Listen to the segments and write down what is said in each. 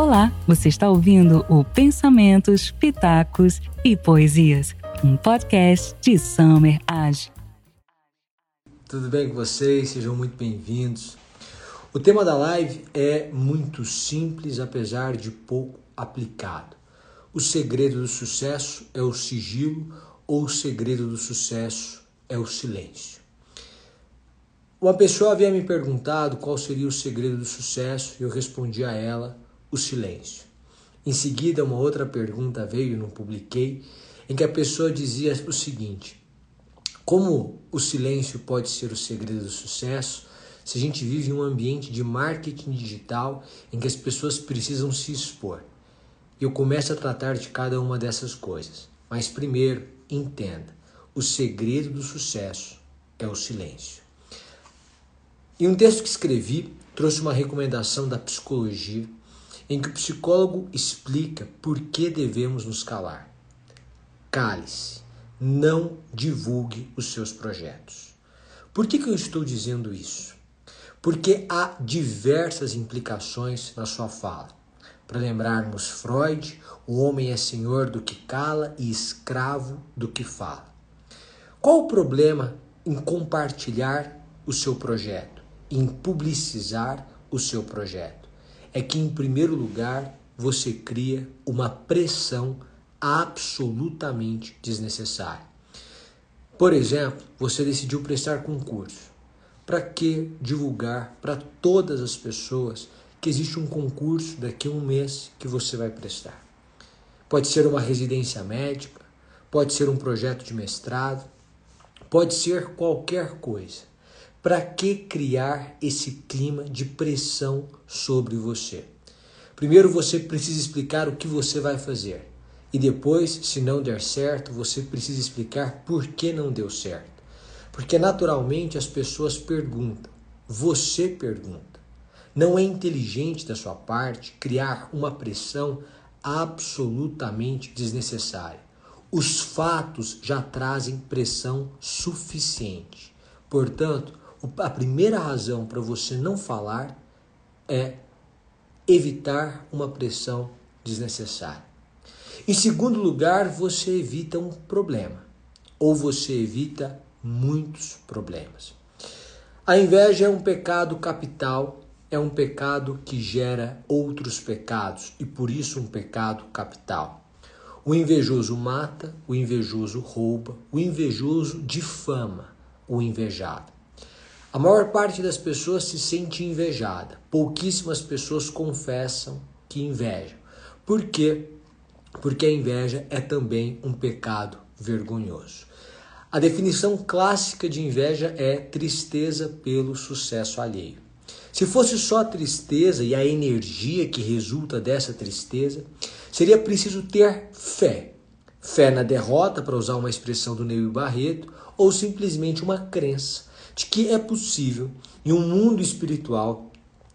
Olá, você está ouvindo o Pensamentos, Pitacos e Poesias, um podcast de Summer Age. Tudo bem com vocês? Sejam muito bem-vindos. O tema da live é muito simples, apesar de pouco aplicado. O segredo do sucesso é o sigilo ou o segredo do sucesso é o silêncio. Uma pessoa havia me perguntado qual seria o segredo do sucesso e eu respondi a ela o silêncio. Em seguida, uma outra pergunta veio, não publiquei, em que a pessoa dizia o seguinte: Como o silêncio pode ser o segredo do sucesso se a gente vive em um ambiente de marketing digital em que as pessoas precisam se expor? Eu começo a tratar de cada uma dessas coisas, mas primeiro, entenda: o segredo do sucesso é o silêncio. Em um texto que escrevi, trouxe uma recomendação da psicologia em que o psicólogo explica por que devemos nos calar. Cale-se, não divulgue os seus projetos. Por que, que eu estou dizendo isso? Porque há diversas implicações na sua fala. Para lembrarmos Freud, o homem é senhor do que cala e escravo do que fala. Qual o problema em compartilhar o seu projeto, em publicizar o seu projeto? É que, em primeiro lugar, você cria uma pressão absolutamente desnecessária. Por exemplo, você decidiu prestar concurso. Para que divulgar para todas as pessoas que existe um concurso daqui a um mês que você vai prestar? Pode ser uma residência médica, pode ser um projeto de mestrado, pode ser qualquer coisa. Para que criar esse clima de pressão sobre você? Primeiro você precisa explicar o que você vai fazer. E depois, se não der certo, você precisa explicar por que não deu certo. Porque naturalmente as pessoas perguntam, você pergunta. Não é inteligente da sua parte criar uma pressão absolutamente desnecessária. Os fatos já trazem pressão suficiente. Portanto, a primeira razão para você não falar é evitar uma pressão desnecessária. Em segundo lugar, você evita um problema ou você evita muitos problemas. A inveja é um pecado capital, é um pecado que gera outros pecados e por isso um pecado capital. O invejoso mata, o invejoso rouba, o invejoso difama o invejado. A maior parte das pessoas se sente invejada. Pouquíssimas pessoas confessam que invejam. Por quê? Porque a inveja é também um pecado vergonhoso. A definição clássica de inveja é tristeza pelo sucesso alheio. Se fosse só a tristeza e a energia que resulta dessa tristeza, seria preciso ter fé. Fé na derrota, para usar uma expressão do Neil Barreto, ou simplesmente uma crença de que é possível, em um mundo espiritual,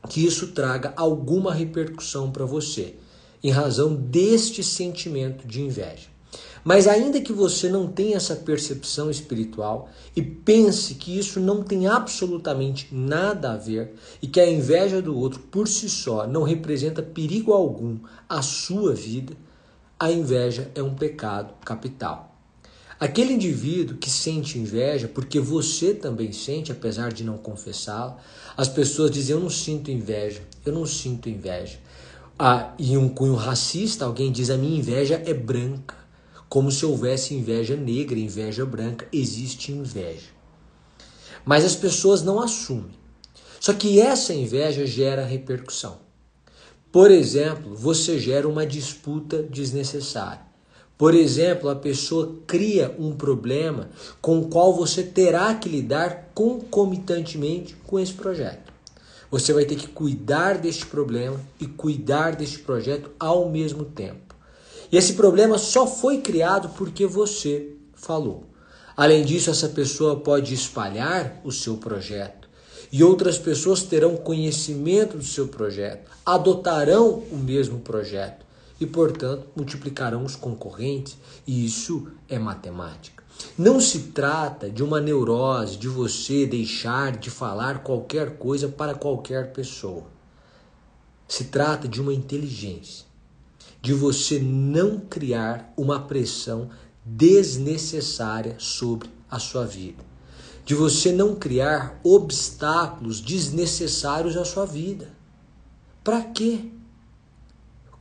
que isso traga alguma repercussão para você, em razão deste sentimento de inveja. Mas ainda que você não tenha essa percepção espiritual e pense que isso não tem absolutamente nada a ver e que a inveja do outro por si só não representa perigo algum à sua vida, a inveja é um pecado capital. Aquele indivíduo que sente inveja, porque você também sente, apesar de não confessá-la, as pessoas dizem: Eu não sinto inveja, eu não sinto inveja. Ah, e um cunho racista, alguém diz: A minha inveja é branca. Como se houvesse inveja negra, inveja branca. Existe inveja. Mas as pessoas não assumem. Só que essa inveja gera repercussão. Por exemplo, você gera uma disputa desnecessária. Por exemplo, a pessoa cria um problema com o qual você terá que lidar concomitantemente com esse projeto. Você vai ter que cuidar deste problema e cuidar deste projeto ao mesmo tempo. E esse problema só foi criado porque você falou. Além disso, essa pessoa pode espalhar o seu projeto e outras pessoas terão conhecimento do seu projeto, adotarão o mesmo projeto e, portanto, multiplicarão os concorrentes, e isso é matemática. Não se trata de uma neurose de você deixar de falar qualquer coisa para qualquer pessoa. Se trata de uma inteligência, de você não criar uma pressão desnecessária sobre a sua vida, de você não criar obstáculos desnecessários à sua vida. Para quê?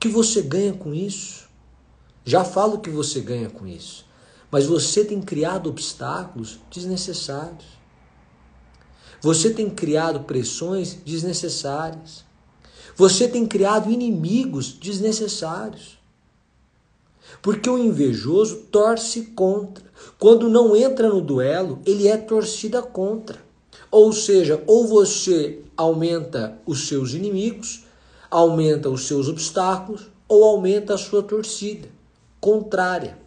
Que você ganha com isso? Já falo que você ganha com isso, mas você tem criado obstáculos desnecessários. Você tem criado pressões desnecessárias. Você tem criado inimigos desnecessários. Porque o invejoso torce contra. Quando não entra no duelo, ele é torcida contra. Ou seja, ou você aumenta os seus inimigos, aumenta os seus obstáculos, ou aumenta a sua torcida contrária.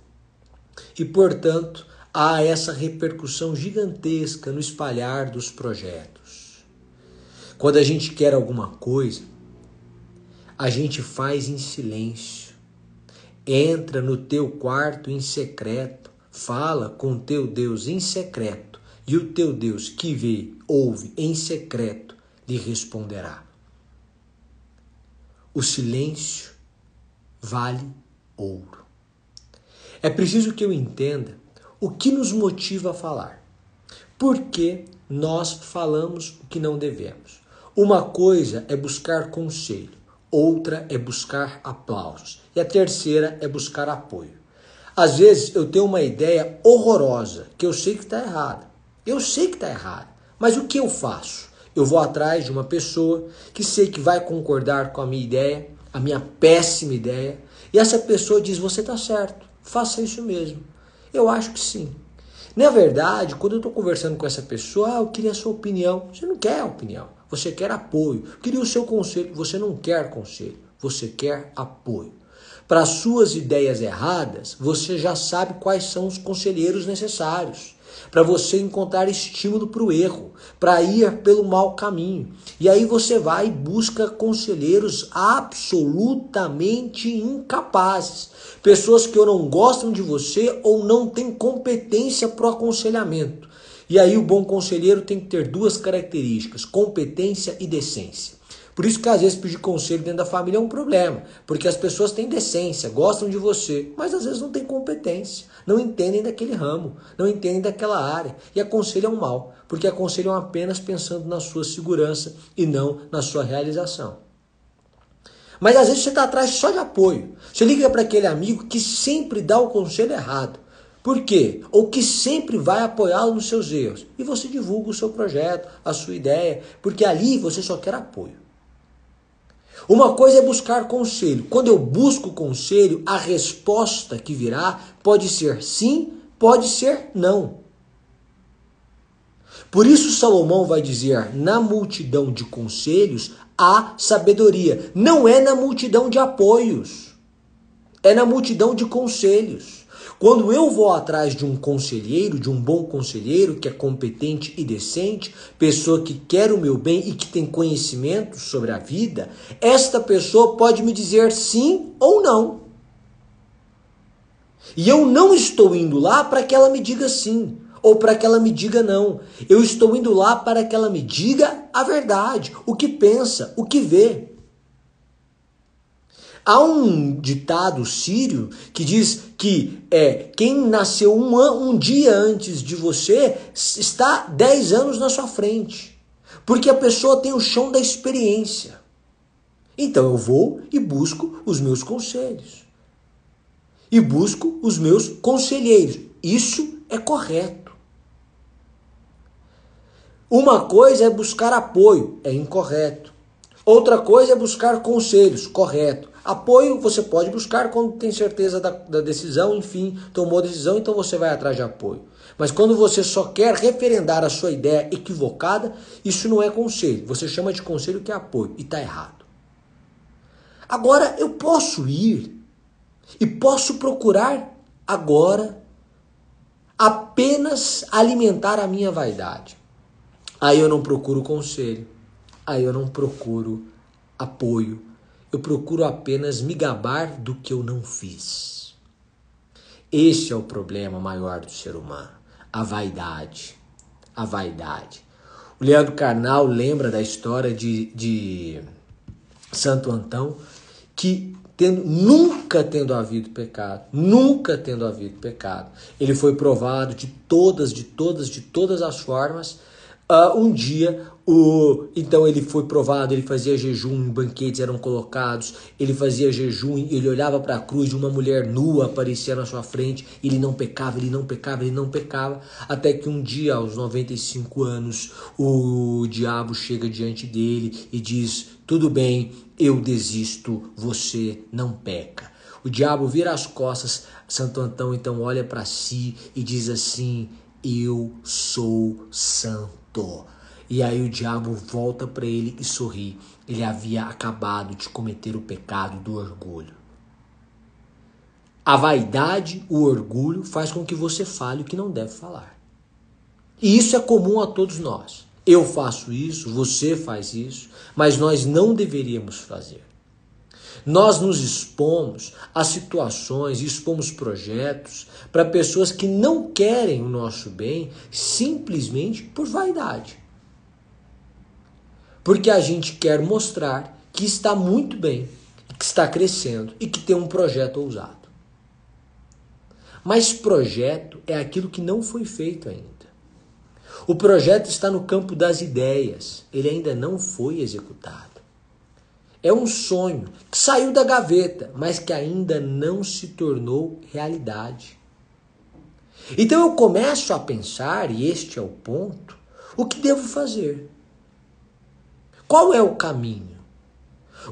E, portanto, há essa repercussão gigantesca no espalhar dos projetos. Quando a gente quer alguma coisa, a gente faz em silêncio Entra no teu quarto em secreto, fala com teu Deus em secreto, e o teu Deus que vê, ouve em secreto, lhe responderá. O silêncio vale ouro. É preciso que eu entenda o que nos motiva a falar. Por que nós falamos o que não devemos? Uma coisa é buscar conselho, outra é buscar aplausos e a terceira é buscar apoio. Às vezes eu tenho uma ideia horrorosa que eu sei que está errada. Eu sei que está errada, mas o que eu faço? Eu vou atrás de uma pessoa que sei que vai concordar com a minha ideia, a minha péssima ideia, e essa pessoa diz: Você está certo, faça isso mesmo. Eu acho que sim. Na verdade, quando eu estou conversando com essa pessoa, ah, eu queria a sua opinião. Você não quer opinião. Você quer apoio. Queria o seu conselho. Você não quer conselho. Você quer apoio. Para suas ideias erradas, você já sabe quais são os conselheiros necessários para você encontrar estímulo para o erro, para ir pelo mau caminho. E aí você vai e busca conselheiros absolutamente incapazes, pessoas que ou não gostam de você ou não têm competência para o aconselhamento. E aí o bom conselheiro tem que ter duas características: competência e decência. Por isso que às vezes pedir conselho dentro da família é um problema, porque as pessoas têm decência, gostam de você, mas às vezes não têm competência, não entendem daquele ramo, não entendem daquela área e aconselham mal, porque aconselham apenas pensando na sua segurança e não na sua realização. Mas às vezes você está atrás só de apoio. Você liga para aquele amigo que sempre dá o conselho errado. Por quê? Ou que sempre vai apoiá-lo nos seus erros. E você divulga o seu projeto, a sua ideia, porque ali você só quer apoio. Uma coisa é buscar conselho. Quando eu busco conselho, a resposta que virá pode ser sim, pode ser não. Por isso Salomão vai dizer: na multidão de conselhos há sabedoria. Não é na multidão de apoios, é na multidão de conselhos. Quando eu vou atrás de um conselheiro, de um bom conselheiro que é competente e decente, pessoa que quer o meu bem e que tem conhecimento sobre a vida, esta pessoa pode me dizer sim ou não. E eu não estou indo lá para que ela me diga sim ou para que ela me diga não. Eu estou indo lá para que ela me diga a verdade, o que pensa, o que vê. Há um ditado sírio que diz que é quem nasceu um, um dia antes de você está dez anos na sua frente. Porque a pessoa tem o chão da experiência. Então eu vou e busco os meus conselhos. E busco os meus conselheiros. Isso é correto. Uma coisa é buscar apoio, é incorreto. Outra coisa é buscar conselhos, correto. Apoio você pode buscar quando tem certeza da, da decisão, enfim, tomou a decisão, então você vai atrás de apoio. Mas quando você só quer referendar a sua ideia equivocada, isso não é conselho. Você chama de conselho que é apoio e está errado. Agora eu posso ir e posso procurar agora apenas alimentar a minha vaidade. Aí eu não procuro conselho, aí eu não procuro apoio, eu procuro apenas me gabar do que eu não fiz. Este é o problema maior do ser humano, a vaidade. A vaidade. O Leandro Carnal lembra da história de, de Santo Antão, que tendo, nunca tendo havido pecado, nunca tendo havido pecado, ele foi provado de todas, de todas, de todas as formas. Uh, um dia o, então ele foi provado, ele fazia jejum, banquetes eram colocados, ele fazia jejum, ele olhava para a cruz, uma mulher nua aparecia na sua frente, ele não pecava, ele não pecava, ele não pecava, até que um dia, aos 95 anos, o diabo chega diante dele e diz: Tudo bem, eu desisto, você não peca. O diabo vira as costas, Santo Antão então olha para si e diz assim: Eu sou santo. E aí o diabo volta para ele e sorri. Ele havia acabado de cometer o pecado do orgulho. A vaidade, o orgulho, faz com que você fale o que não deve falar. E isso é comum a todos nós. Eu faço isso, você faz isso, mas nós não deveríamos fazer. Nós nos expomos a situações, expomos projetos para pessoas que não querem o nosso bem simplesmente por vaidade porque a gente quer mostrar que está muito bem, que está crescendo e que tem um projeto ousado. Mas projeto é aquilo que não foi feito ainda. O projeto está no campo das ideias, ele ainda não foi executado. É um sonho que saiu da gaveta, mas que ainda não se tornou realidade. Então eu começo a pensar, e este é o ponto, o que devo fazer. Qual é o caminho?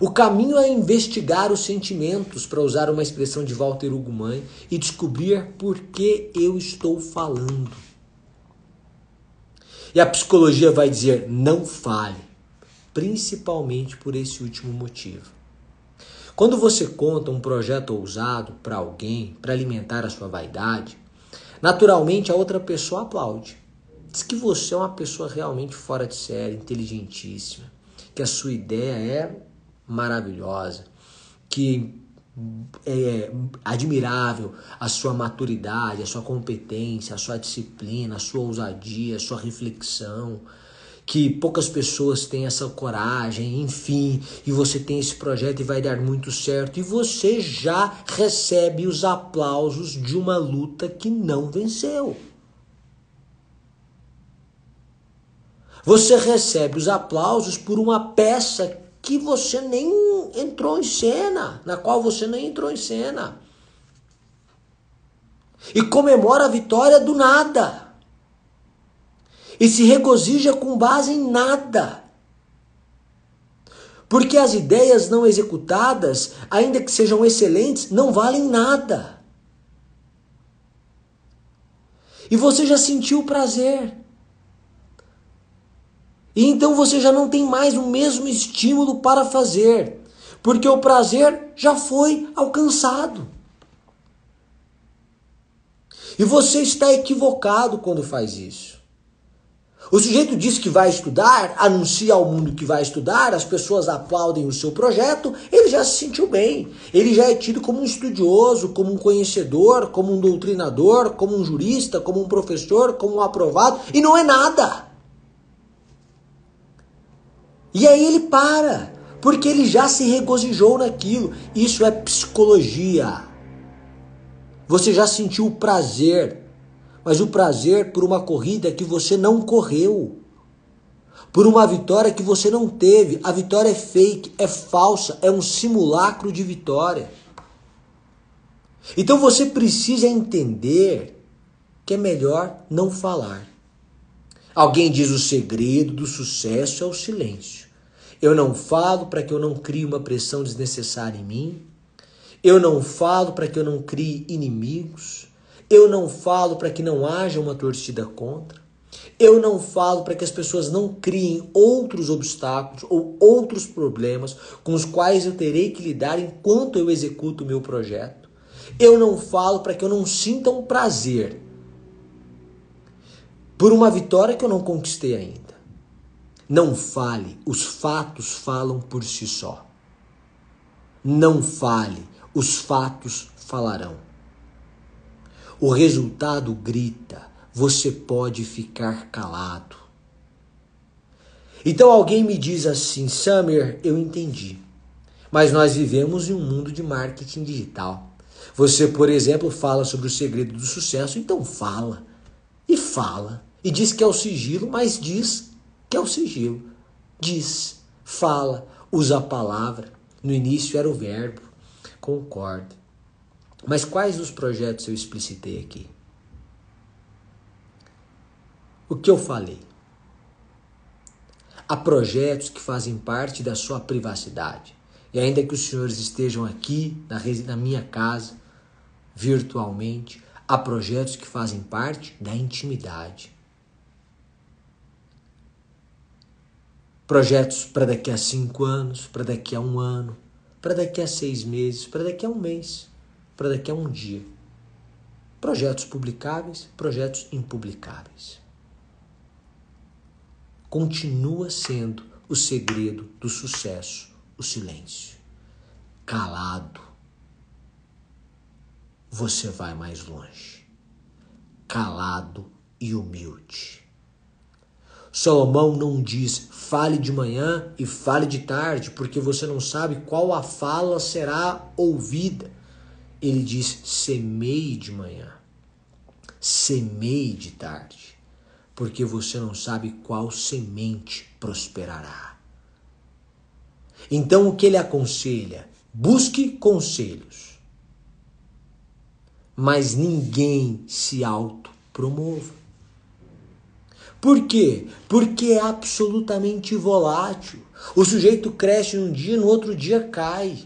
O caminho é investigar os sentimentos, para usar uma expressão de Walter Ugumãe, e descobrir por que eu estou falando. E a psicologia vai dizer: não fale, principalmente por esse último motivo. Quando você conta um projeto ousado para alguém, para alimentar a sua vaidade, naturalmente a outra pessoa aplaude. Diz que você é uma pessoa realmente fora de série, inteligentíssima que a sua ideia é maravilhosa, que é admirável a sua maturidade, a sua competência, a sua disciplina, a sua ousadia, a sua reflexão, que poucas pessoas têm essa coragem, enfim, e você tem esse projeto e vai dar muito certo, e você já recebe os aplausos de uma luta que não venceu. Você recebe os aplausos por uma peça que você nem entrou em cena, na qual você nem entrou em cena. E comemora a vitória do nada. E se regozija com base em nada. Porque as ideias não executadas, ainda que sejam excelentes, não valem nada. E você já sentiu o prazer. E então você já não tem mais o mesmo estímulo para fazer, porque o prazer já foi alcançado. E você está equivocado quando faz isso. O sujeito diz que vai estudar, anuncia ao mundo que vai estudar, as pessoas aplaudem o seu projeto, ele já se sentiu bem. Ele já é tido como um estudioso, como um conhecedor, como um doutrinador, como um jurista, como um professor, como um aprovado, e não é nada. E aí ele para, porque ele já se regozijou naquilo. Isso é psicologia. Você já sentiu o prazer, mas o prazer por uma corrida que você não correu. Por uma vitória que você não teve. A vitória é fake, é falsa, é um simulacro de vitória. Então você precisa entender que é melhor não falar. Alguém diz o segredo do sucesso é o silêncio. Eu não falo para que eu não crie uma pressão desnecessária em mim. Eu não falo para que eu não crie inimigos. Eu não falo para que não haja uma torcida contra. Eu não falo para que as pessoas não criem outros obstáculos ou outros problemas com os quais eu terei que lidar enquanto eu executo o meu projeto. Eu não falo para que eu não sinta um prazer por uma vitória que eu não conquistei ainda. Não fale, os fatos falam por si só. Não fale, os fatos falarão. O resultado grita, você pode ficar calado. Então alguém me diz assim, Summer, eu entendi. Mas nós vivemos em um mundo de marketing digital. Você, por exemplo, fala sobre o segredo do sucesso, então fala. E fala. E diz que é o sigilo, mas diz que é o sigilo. Diz, fala, usa a palavra. No início era o verbo. Concordo. Mas quais os projetos eu explicitei aqui? O que eu falei? Há projetos que fazem parte da sua privacidade. E ainda que os senhores estejam aqui na, na minha casa, virtualmente, há projetos que fazem parte da intimidade. Projetos para daqui a cinco anos, para daqui a um ano, para daqui a seis meses, para daqui a um mês, para daqui a um dia. Projetos publicáveis, projetos impublicáveis continua sendo o segredo do sucesso, o silêncio. Calado, você vai mais longe. Calado e humilde. Salomão não diz fale de manhã e fale de tarde, porque você não sabe qual a fala será ouvida. Ele diz semeie de manhã, semeie de tarde porque você não sabe qual semente prosperará. Então o que ele aconselha? Busque conselhos. Mas ninguém se autopromova. Por quê? Porque é absolutamente volátil. O sujeito cresce um dia, no outro dia cai.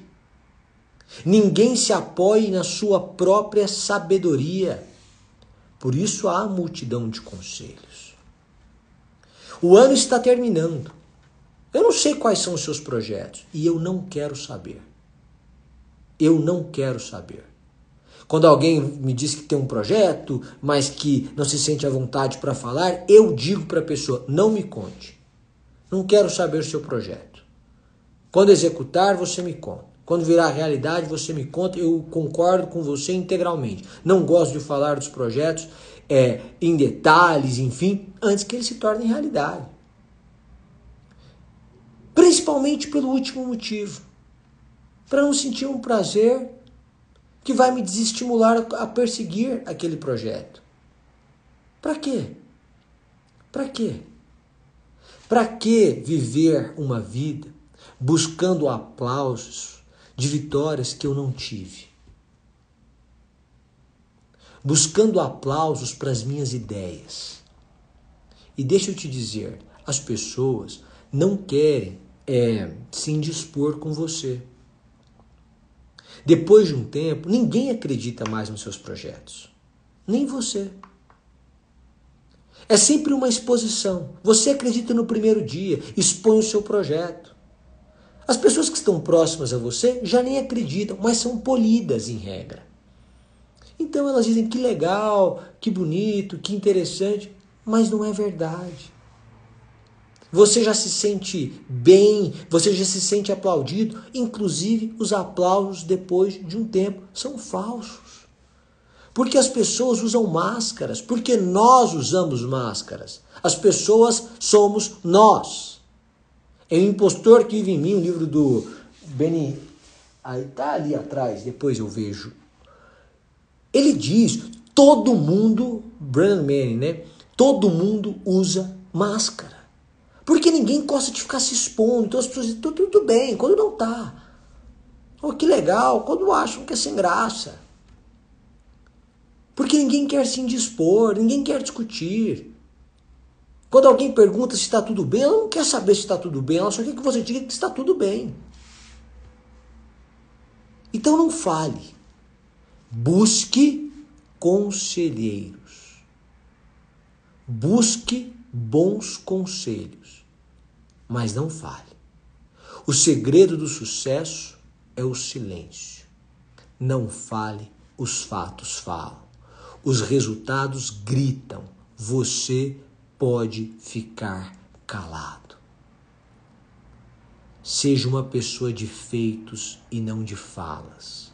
Ninguém se apoie na sua própria sabedoria. Por isso há multidão de conselhos. O ano está terminando. Eu não sei quais são os seus projetos e eu não quero saber. Eu não quero saber. Quando alguém me diz que tem um projeto, mas que não se sente à vontade para falar, eu digo para a pessoa: não me conte. Não quero saber o seu projeto. Quando executar, você me conta. Quando virar realidade, você me conta, eu concordo com você integralmente. Não gosto de falar dos projetos é, em detalhes, enfim, antes que eles se tornem realidade. Principalmente pelo último motivo. Para não sentir um prazer que vai me desestimular a perseguir aquele projeto. Para quê? Para quê? Para que viver uma vida buscando aplausos de vitórias que eu não tive. Buscando aplausos para as minhas ideias. E deixa eu te dizer, as pessoas não querem é, se indispor com você. Depois de um tempo, ninguém acredita mais nos seus projetos. Nem você. É sempre uma exposição. Você acredita no primeiro dia, expõe o seu projeto. As pessoas que estão próximas a você já nem acreditam, mas são polidas em regra. Então elas dizem que legal, que bonito, que interessante, mas não é verdade. Você já se sente bem, você já se sente aplaudido, inclusive os aplausos depois de um tempo são falsos. Porque as pessoas usam máscaras, porque nós usamos máscaras. As pessoas somos nós. É o impostor que vive em mim, o livro do Benny. Aí tá ali atrás, depois eu vejo. Ele diz: todo mundo, Brandon Manning, né? Todo mundo usa máscara. Porque ninguém gosta de ficar se expondo. Então as pessoas dizem: tudo, tudo bem, quando não tá. Oh, que legal, quando acham que é sem graça. Porque ninguém quer se indispor, ninguém quer discutir. Quando alguém pergunta se está tudo bem, ela não quer saber se está tudo bem, ela só quer que você diga que está tudo bem. Então não fale. Busque conselheiros. Busque bons conselhos. Mas não fale. O segredo do sucesso é o silêncio. Não fale, os fatos falam. Os resultados gritam. Você pode ficar calado. Seja uma pessoa de feitos e não de falas.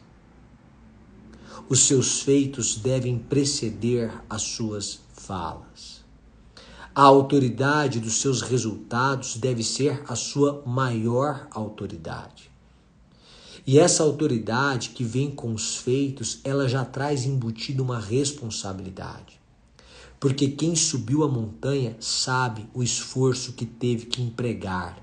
Os seus feitos devem preceder as suas falas. A autoridade dos seus resultados deve ser a sua maior autoridade. E essa autoridade que vem com os feitos, ela já traz embutida uma responsabilidade. Porque quem subiu a montanha sabe o esforço que teve que empregar.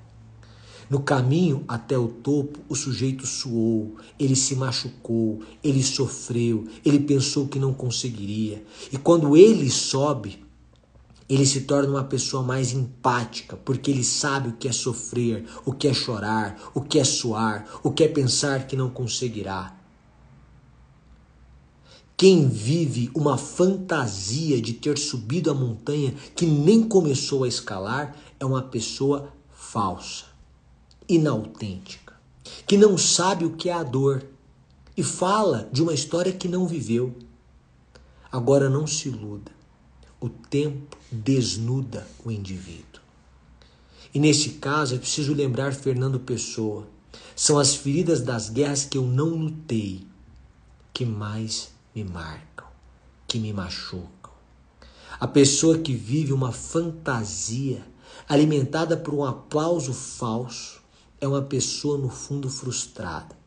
No caminho até o topo, o sujeito suou, ele se machucou, ele sofreu, ele pensou que não conseguiria. E quando ele sobe, ele se torna uma pessoa mais empática, porque ele sabe o que é sofrer, o que é chorar, o que é suar, o que é pensar que não conseguirá. Quem vive uma fantasia de ter subido a montanha que nem começou a escalar é uma pessoa falsa, inautêntica, que não sabe o que é a dor e fala de uma história que não viveu. Agora não se iluda. O tempo desnuda o indivíduo. E nesse caso é preciso lembrar Fernando Pessoa. São as feridas das guerras que eu não lutei que mais me marcam, que me machucam. A pessoa que vive uma fantasia alimentada por um aplauso falso é uma pessoa no fundo frustrada.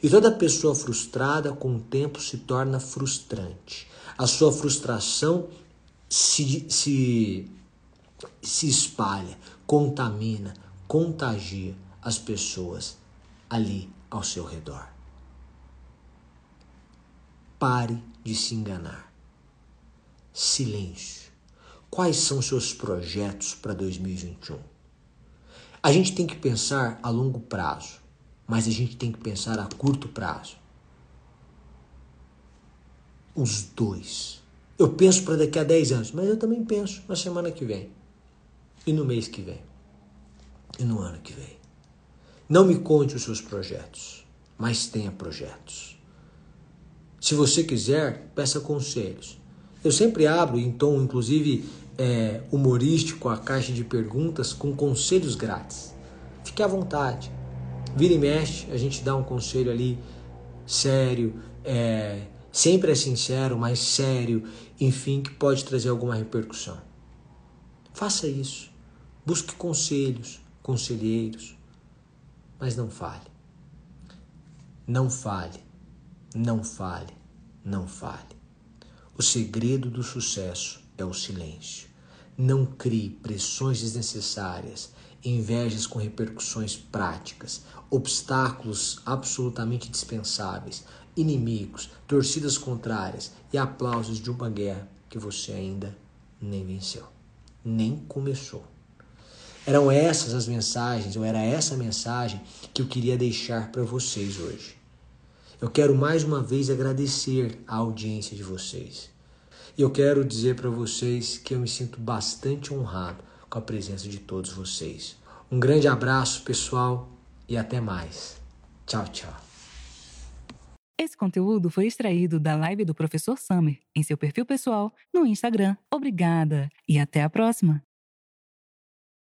E toda pessoa frustrada com o tempo se torna frustrante. A sua frustração se, se, se espalha, contamina, contagia as pessoas ali ao seu redor. Pare de se enganar. Silêncio. Quais são seus projetos para 2021? A gente tem que pensar a longo prazo, mas a gente tem que pensar a curto prazo. Os dois. Eu penso para daqui a 10 anos, mas eu também penso na semana que vem, e no mês que vem, e no ano que vem. Não me conte os seus projetos, mas tenha projetos. Se você quiser, peça conselhos. Eu sempre abro em tom, inclusive, é, humorístico, a caixa de perguntas com conselhos grátis. Fique à vontade. Vira e mexe, a gente dá um conselho ali sério, é, Sempre é sincero, mas sério, enfim, que pode trazer alguma repercussão. Faça isso. Busque conselhos, conselheiros, mas não fale. Não fale, não fale, não fale. O segredo do sucesso é o silêncio. Não crie pressões desnecessárias, invejas com repercussões práticas, obstáculos absolutamente dispensáveis, inimigos, torcidas contrárias e aplausos de uma guerra que você ainda nem venceu, nem começou. Eram essas as mensagens, ou era essa mensagem que eu queria deixar para vocês hoje. Eu quero mais uma vez agradecer a audiência de vocês. E eu quero dizer para vocês que eu me sinto bastante honrado com a presença de todos vocês. Um grande abraço, pessoal, e até mais. Tchau, tchau. Esse conteúdo foi extraído da live do professor Summer em seu perfil pessoal no Instagram. Obrigada e até a próxima!